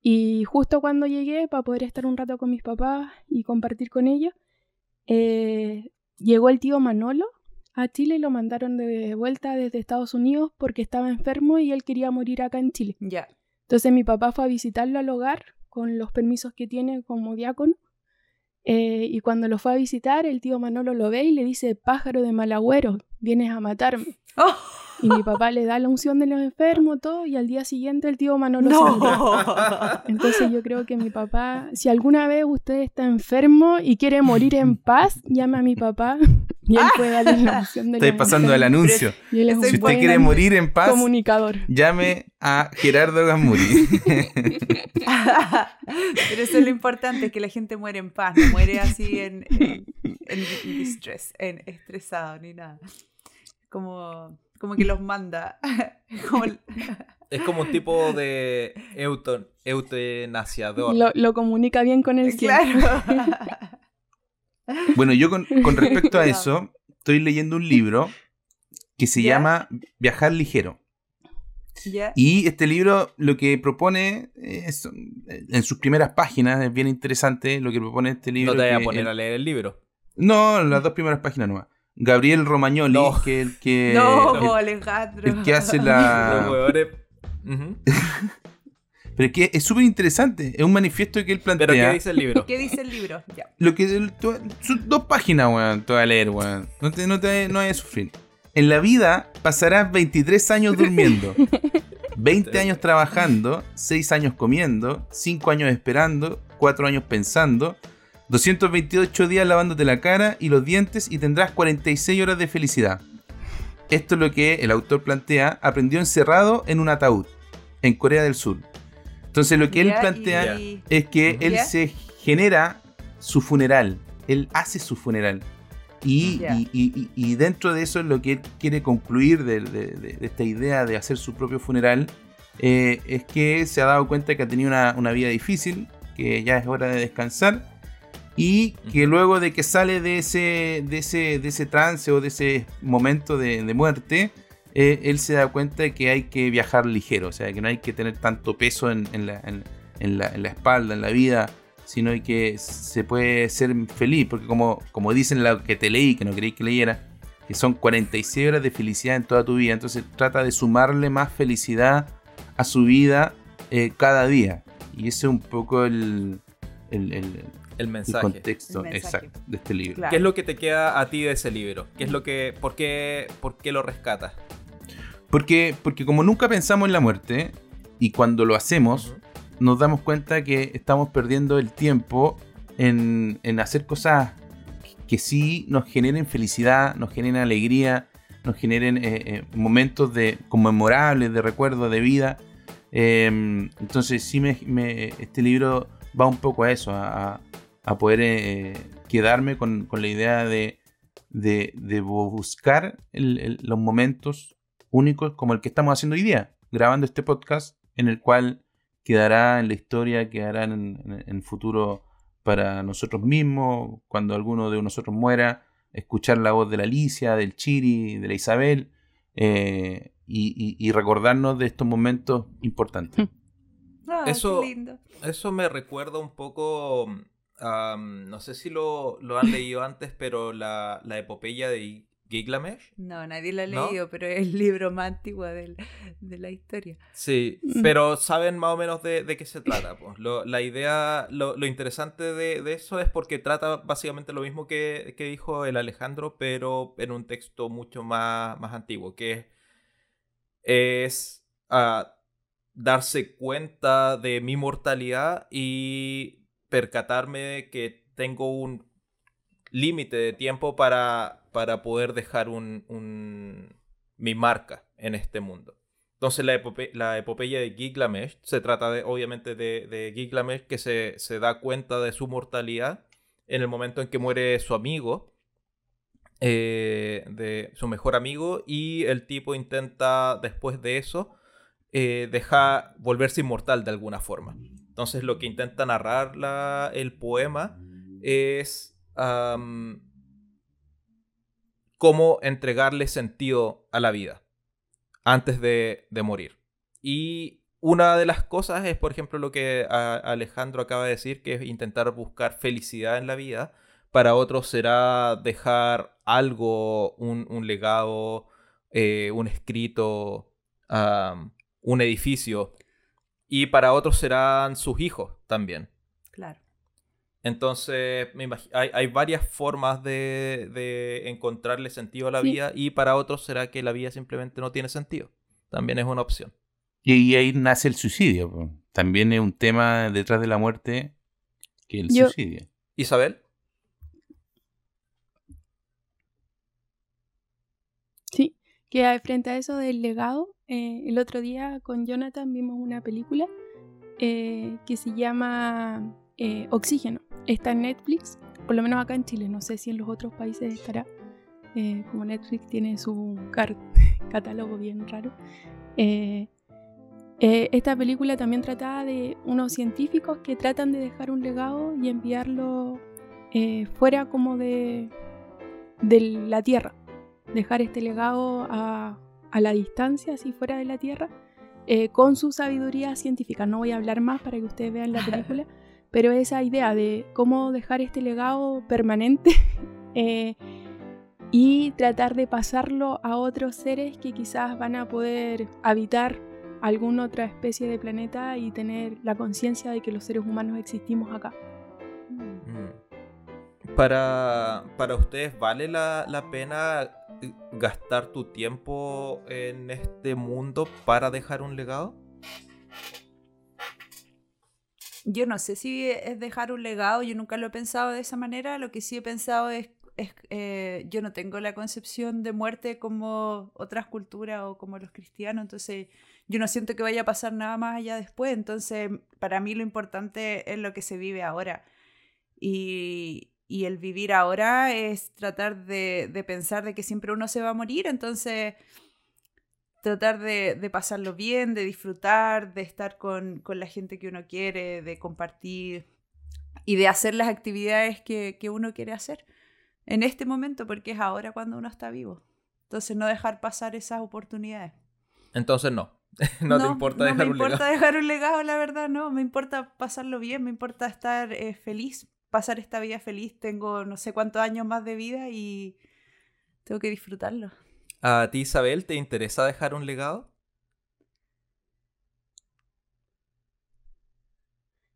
y justo cuando llegué para poder estar un rato con mis papás y compartir con ellos, eh, llegó el tío Manolo a Chile y lo mandaron de vuelta desde Estados Unidos porque estaba enfermo y él quería morir acá en Chile. Ya. Entonces mi papá fue a visitarlo al hogar con los permisos que tiene como diácono. Eh, y cuando lo fue a visitar, el tío Manolo lo ve y le dice, pájaro de malagüero, vienes a matarme. Oh, Y mi papá le da la unción de los enfermos, todo, y al día siguiente el tío Manolo no. Entonces yo creo que mi papá, si alguna vez usted está enfermo y quiere morir en paz, llame a mi papá y él puede darle la unción de Estoy los pasando el enfermos. anuncio. Y él es Estoy un Si usted quiere morir en paz, comunicador. llame a Gerardo Gamuri. Pero eso es lo importante, que la gente muere en paz, no muere así en, en, en distress, en estresado ni nada. Como, como que los manda. Como el- Es como un tipo de euton, eutanasiador. Lo, lo comunica bien con el cielo. claro. Bueno, yo con, con respecto a eso, estoy leyendo un libro que se ¿Ya? llama Viajar ligero. ¿Ya? Y este libro lo que propone es, en sus primeras páginas, es bien interesante lo que propone este libro. no te vayas a que- poner a leer el libro. No, las dos primeras páginas nomás. Gabriel Romagnoli, No. que el que, no, el- Alejandro. el que hace la... Pero es que es súper interesante. Es un manifiesto que él plantea. Pero ¿qué dice el libro? ¿Qué dice el libro? Ya. Lo que son dos páginas, weón, te voy a leer, weón. No te, no te no vayas a sufrir. En la vida pasarás 23 años durmiendo, 20 años trabajando, 6 años comiendo, 5 años esperando, 4 años pensando, 228 días lavándote la cara y los dientes y tendrás 46 horas de felicidad. Esto es lo que el autor plantea, aprendió encerrado en un ataúd, en Corea del Sur. Entonces lo que él plantea y- es que él se genera su funeral. Él hace su funeral. Y, Ya. y- y- y dentro de eso es lo que él quiere concluir de, de- de- de esta idea de hacer su propio funeral. eh, es que se ha dado cuenta que ha tenido una, una vida difícil, que ya es hora de descansar. Y que luego de que sale de ese, de ese, de ese trance o de ese momento de, de muerte, eh, él se da cuenta de que hay que viajar ligero, o sea, que no hay que tener tanto peso en, en la, en- en la- en la espalda, en la vida, sino que se puede ser feliz, porque como, como dicen lo que te leí, que no creí que leyera, que son 46 horas de felicidad en toda tu vida, entonces trata de sumarle más felicidad a su vida eh, cada día. Y ese es un poco el, el, el, El mensaje. contexto El mensaje. exacto de este libro. Claro. ¿Qué es lo que te queda a ti de ese libro? ¿Qué es lo que, por qué, por qué lo rescatas? Porque, porque como nunca pensamos en la muerte, y cuando lo hacemos, nos damos cuenta que estamos perdiendo el tiempo en, en hacer cosas que sí nos generen felicidad, nos generen alegría, nos generen eh, eh, momentos de conmemorables, de recuerdo, de vida. Eh, entonces sí me, me- este libro va un poco a eso, a, poder eh, quedarme con, la idea de, buscar los momentos únicos como el que estamos haciendo hoy día, grabando este podcast en el cual quedará en la historia, quedará en, el futuro para nosotros mismos, cuando alguno de nosotros muera, escuchar la voz de la Alicia, del Chiri, de la Isabel, eh, y, recordarnos de estos momentos importantes. Ah, Eso- qué lindo. Eso me recuerda un poco, am, no sé si lo, lo han leído antes, pero la, la epopeya de Gilgamesh. No, nadie lo ha ¿No? leído, pero es el libro más antiguo de la historia. Sí, Mm. pero saben más o menos de, de qué se trata. Pues. Lo- la idea, lo, lo interesante de, de eso es porque trata básicamente lo mismo que, que dijo el Alejandro, pero en un texto mucho más, más antiguo, que es ah, darse cuenta de mi mortalidad y percatarme que tengo un límite de tiempo para, para poder dejar un, un- mi marca en este mundo. Entonces la, epope- la epopeya de Gilgamesh se trata de, obviamente de, de que se, se da cuenta de su mortalidad en el momento en que muere su amigo, eh, de su mejor amigo, y el tipo intenta después de eso eh, dejar volverse inmortal de alguna forma. Entonces lo que intenta narrar la- el poema es cómo entregarle sentido a la vida antes de, morir. Y una de las cosas es, por ejemplo, lo que Alejandro acaba de decir, que es intentar buscar felicidad en la vida. Para otros será dejar algo, un, legado, eh, un escrito, un edificio. Y para otros serán sus hijos también. Claro. Entonces, me hay, hay varias formas de, de encontrarle sentido a la Sí. vida y para otros será que la vida simplemente no tiene sentido. También es una opción. Y ahí nace el suicidio. También es un tema detrás de la muerte que el Yo- suicidio. Isabel, Sí, que frente a eso del legado, eh, el otro día con Jonathan vimos una película eh, que se llama eh, Oxígeno. Está en Netflix, por lo menos acá en Chile, no sé si en los otros países estará. como Netflix tiene su catálogo bien raro. Esta película también trataba de unos científicos que tratan de dejar un legado y enviarlo fuera como de, de la Tierra dejar este legado a, a la distancia, así fuera de la Tierra, eh, con su sabiduría científica. No voy a hablar más para que ustedes vean la película, pero esa idea de cómo dejar este legado permanente eh, y tratar de pasarlo a otros seres que quizás van a poder habitar alguna otra especie de planeta y tener la conciencia de que los seres humanos existimos acá. para, para ustedes, ¿vale la, la pena gastar tu tiempo en este mundo para dejar un legado? Yo no sé si es dejar un legado, yo nunca lo he pensado de esa manera, lo que sí he pensado es, es, eh, yo no tengo la concepción de muerte como otras culturas o como los cristianos, entonces yo no siento que vaya a pasar nada más allá después, entonces para mí lo importante es lo que se vive ahora. Y, y el vivir ahora es tratar de, de pensar de que siempre uno se va a morir, entonces tratar de, de pasarlo bien, de disfrutar, de estar con, con la gente que uno quiere, de compartir y de hacer las actividades que, que uno quiere hacer en este momento, porque es ahora cuando uno está vivo. Entonces no dejar pasar esas oportunidades. Entonces no, no, te importa dejar un legado. No me importa dejar un legado, la verdad, no. Me importa pasarlo bien, me importa estar eh, feliz, pasar esta vida feliz. Tengo no sé cuántos años más de vida y tengo que disfrutarlo. ¿A ti, Isabel, te interesa dejar un legado?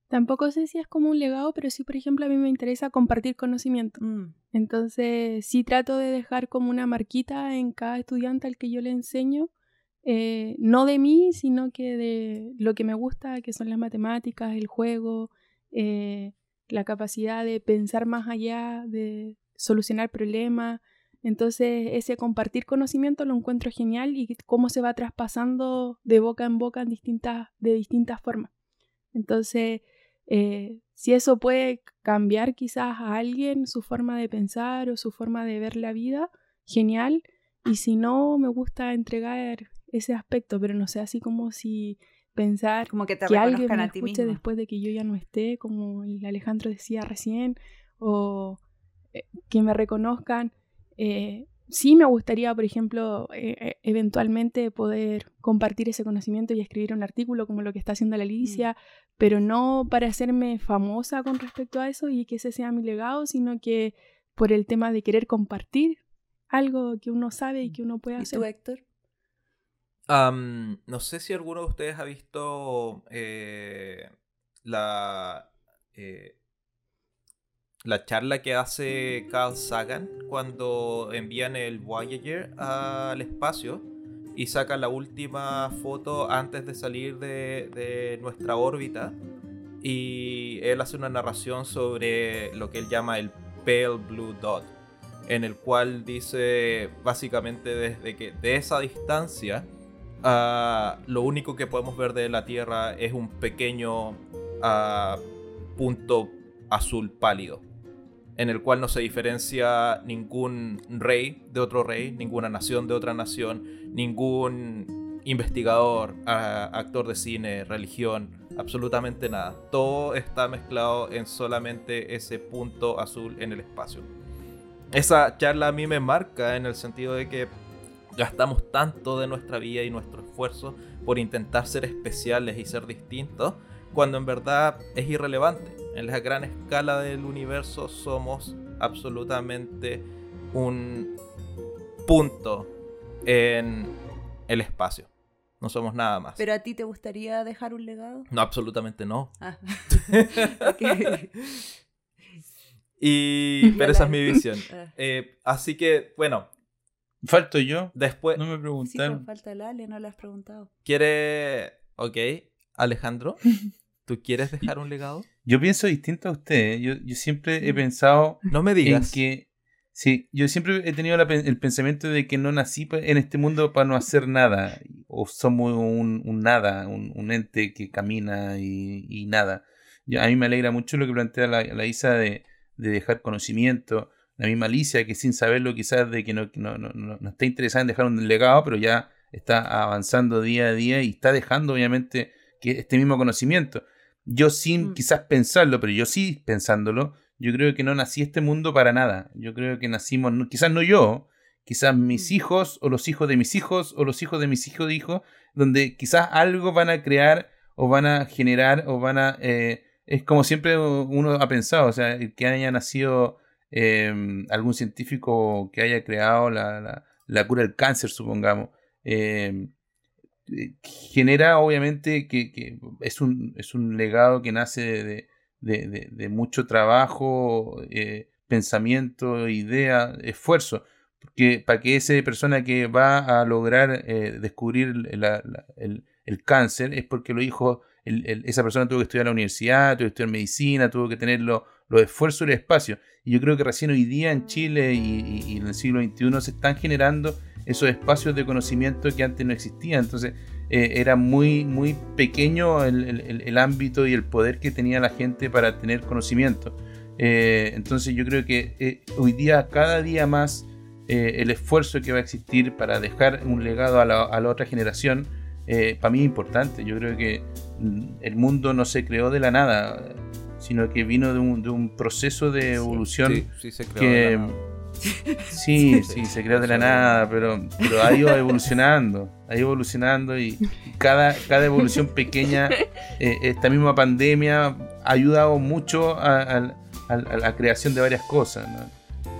Tampoco sé si es como un legado, pero sí, por ejemplo, a mí me interesa compartir conocimiento. Mm. Entonces, sí trato de dejar como una marquita en cada estudiante al que yo le enseño, eh, no de mí, sino que de lo que me gusta, que son las matemáticas, el juego, eh, la capacidad de pensar más allá, de solucionar problemas. Entonces, ese compartir conocimiento lo encuentro genial y cómo se va traspasando de boca en boca en distintas, de distintas formas. Entonces, eh, si eso puede cambiar quizás a alguien su forma de pensar o su forma de ver la vida, genial. Y si no, me gusta entregar ese aspecto, pero no sé, así como si pensar como que, alguien me escuche después de que yo ya no esté, como el Alejandro decía recién, o eh, que me reconozcan. Eh, sí me gustaría, por ejemplo, eventualmente poder compartir ese conocimiento y escribir un artículo como lo que está haciendo la Alicia, mm pero no para hacerme famosa con respecto a eso y que ese sea mi legado, sino que por el tema de querer compartir algo que uno sabe y que uno puede hacer. ¿Y tú, Héctor? No sé si alguno de ustedes ha visto eh, la, eh, la charla que hace Carl Sagan cuando envían el Voyager al espacio y saca la última foto antes de salir de, nuestra órbita. Y él hace una narración sobre lo que él llama el Pale Blue Dot, en el cual dice básicamente desde que de esa distancia ah, lo único que podemos ver de la Tierra es un pequeño ah, punto azul pálido en el cual no se diferencia ningún rey de otro rey, ninguna nación de otra nación, ningún investigador, actor de cine, religión, absolutamente nada. Todo está mezclado en solamente ese punto azul en el espacio. Esa charla a mí me marca en el sentido de que gastamos tanto de nuestra vida y nuestro esfuerzo por intentar ser especiales y ser distintos, cuando en verdad es irrelevante. En la gran escala del universo somos absolutamente un punto en el espacio. No somos nada más. ¿Pero a ti te gustaría dejar un legado? No, absolutamente no. Ah. y, pero esa es mi visión. Ah. Eh, así que, bueno. ¿Falto yo? Después. No me preguntaron. Sí, pues, falta el Ale, no le has preguntado. ¿Quiere. Ok, Alejandro? ¿Tú quieres dejar un legado? Yo pienso distinto a usted. Yo, yo siempre he pensado. No me digas. En que. Sí, yo siempre he tenido el pensamiento de que no nací en este mundo para no hacer nada. O somos un, nada, un, ente que camina y, nada. a mí me alegra mucho lo que plantea la, Isa de, dejar conocimiento. La misma Alicia, que sin saberlo quizás de que no, no, no, no está interesada en dejar un legado, pero ya está avanzando día a día y está dejando obviamente que este mismo conocimiento. Yo sin mm. quizás pensarlo, pero yo sí pensándolo, yo creo que no nací este mundo para nada. Yo creo que nacimos, quizás no yo, quizás mis mm. hijos o los hijos de mis hijos o los hijos de mis hijos de hijos, donde quizás algo van a crear o van a generar o van a... Eh, es como siempre uno ha pensado, o sea, que haya nacido em, algún científico que haya creado la, la, cura del cáncer, supongamos. Em, eh, genera obviamente que, es, un, es, un, legado que nace de, mucho trabajo, eh, pensamiento, idea, esfuerzo. Porque para que esa persona que va a lograr eh, descubrir el, cáncer es porque lo dijo, esa persona tuvo que estudiar en la universidad, tuvo que estudiar medicina, tuvo que tener los esfuerzos y el espacio. Y yo creo que recién hoy día en Chile y, en el siglo XXI se están generando esos espacios de conocimiento que antes no existían. Entonces eh, era muy, muy pequeño el, ámbito y el poder que tenía la gente para tener conocimiento. Eh, entonces yo creo que eh, hoy día, cada día más, el esfuerzo que va a existir para dejar un legado a la, otra generación, para mí es importante. Yo creo que el mundo no se creó de la nada, sino que vino de un, proceso de evolución que Sí, sí, se creó de la nada, pero, pero ha ido evolucionando, ha ido evolucionando y cada, cada evolución pequeña, eh, esta misma pandemia ha ayudado mucho a, la creación de varias cosas.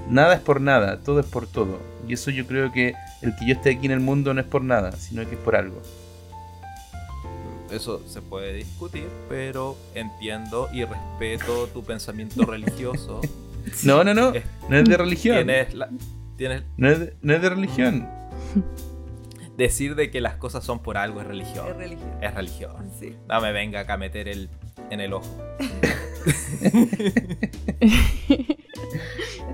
Nada es por nada, todo es por todo. Y eso yo creo que el que yo esté aquí en el mundo no es por nada, sino que es por algo. Eso se puede discutir, pero entiendo y respeto tu pensamiento religioso. No, no, no. No es de religión. Tienes la, tienes... No, es de, no es de religión. Decir de que las cosas son por algo es religión. Es religión. Es religión. Sí. No me venga acá a meter el en el ojo.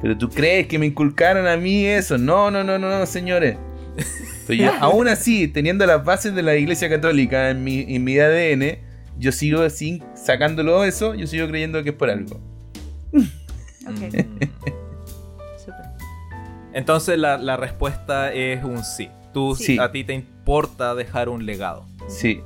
Pero tú crees que me inculcaron a mí eso. No, no, no, no, no señores. aún así, teniendo las bases de la Iglesia Católica en mi, en mi ADN, yo sigo así, sacándolo eso, yo sigo creyendo que es por algo. Entonces la, respuesta es un sí. Tú, A ti te importa dejar un legado. Sí,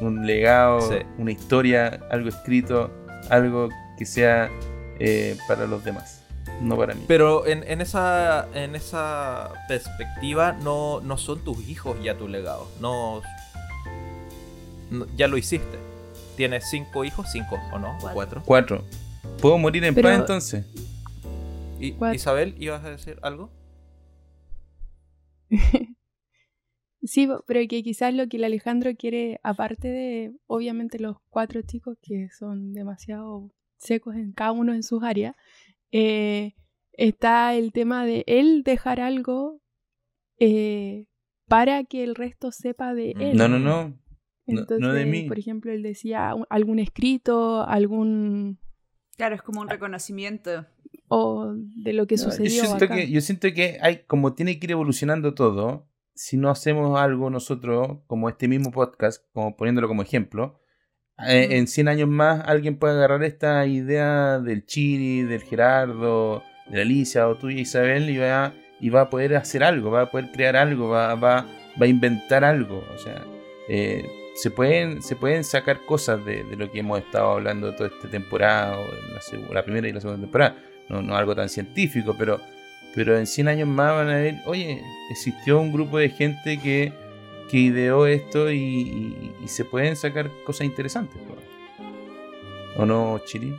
un legado, una historia, algo escrito, algo que sea eh, para los demás, no para mí. Pero en, esa, en esa perspectiva no, no son tus hijos ya tu legado. No, ya lo hiciste. ¿Tienes cinco hijos? ¿Cinco o no? cuatro? Cuatro. ¿Puedo morir en paz entonces? ¿Y, Isabel, ¿ibas a decir algo? sí, pero que quizás lo que el Alejandro quiere, aparte de, obviamente, los cuatro chicos que son demasiado secos en cada uno en sus áreas, eh, está el tema de él dejar algo eh, para que el resto sepa de él. No, no, no. no, de mí. Por ejemplo, él decía algún escrito, algún Claro, es como un reconocimiento. O de lo que sucedió. Yo siento, Que, yo siento que hay, como tiene que ir evolucionando todo, si no hacemos algo nosotros, como este mismo podcast, como poniéndolo como ejemplo, eh, en 100 años más alguien puede agarrar esta idea del Chiri, del Gerardo, de la Alicia o tuya Isabel y va, y va a poder hacer algo, va a poder crear algo, va, va, va a inventar algo. O sea, eh, se pueden, se pueden sacar cosas de, lo que hemos estado hablando toda esta temporada, la, primera y la segunda temporada. No, no algo tan científico, pero, pero en 100 años más van a ver, oye, existió un grupo de gente que, que ideó esto y, se pueden sacar cosas interesantes. ¿O no, Chiri?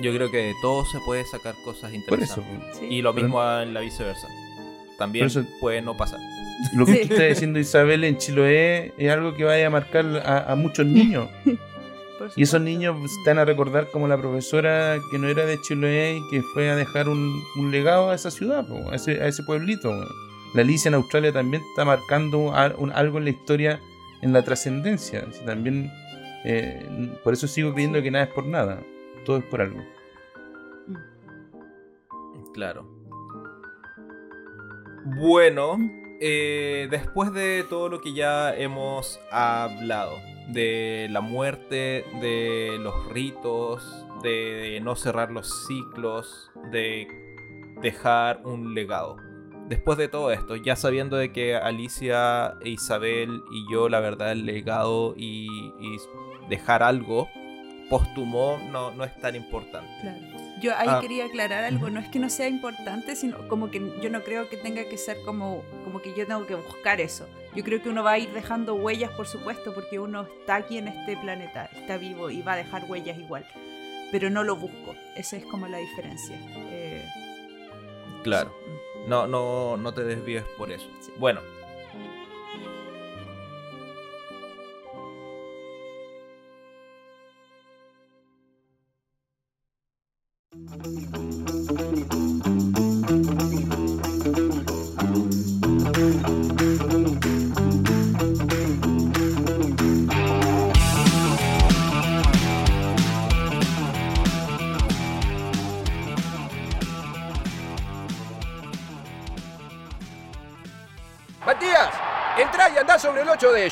Yo creo que de todo se puede sacar cosas interesantes. y lo mismo en la viceversa. También puede no pasar. Lo que está diciendo Isabel en Chiloé es algo que vaya a marcar a, muchos niños. y esos niños están a recordar como la profesora que no era de Chiloé y que fue a dejar un, legado a esa ciudad, a, ese, pueblito. La Alicia en Australia también está marcando algo en la historia, en la trascendencia. También, eh, por eso sigo creyendo que nada es por nada, todo es por algo. Claro. Bueno, eh, después de todo lo que ya hemos hablado, de la muerte, de los ritos, de no cerrar los ciclos, de dejar un legado. Después de todo esto, ya sabiendo de que Alicia, e Isabel y yo, la verdad, el legado y, dejar algo póstumo no, no es tan importante. Claro. Yo ahí ah. quería aclarar algo, no es que no sea importante, sino como que yo no creo que tenga que ser como, como que yo tengo que buscar eso. Yo creo que uno va a ir dejando huellas, por supuesto, porque uno está aquí en este planeta, está vivo y va a dejar huellas igual. Pero no lo busco, esa es como la diferencia. Eh, claro, no, no, no te desvíes por eso. Bueno,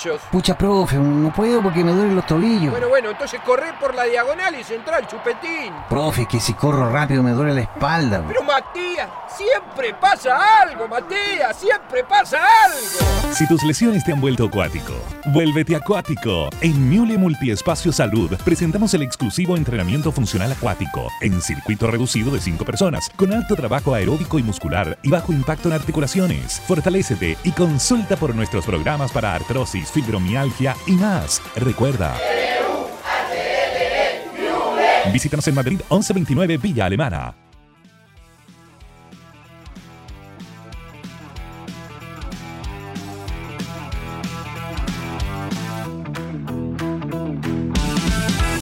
sobre el 8 de ellos. Pucha, profe, no puedo porque me duelen los tobillos. Bueno, bueno, entonces corre por la diagonal y central, al chupetín. Profe, que si corro rápido me duele la espalda. Pero Matías, siempre pasa algo, Matías, siempre pasa algo. Si tus lesiones te han vuelto acuático, vuélvete acuático. En Miule Multiespacio Salud presentamos el exclusivo entrenamiento funcional acuático en circuito reducido de 5 personas, con alto trabajo aeróbico y muscular y bajo impacto en articulaciones. Fortalécete y consulta por nuestro programas para artrosis, fibromialgia y más. Recuerda. Visítanos en Madrid 1129 Villa Alemana.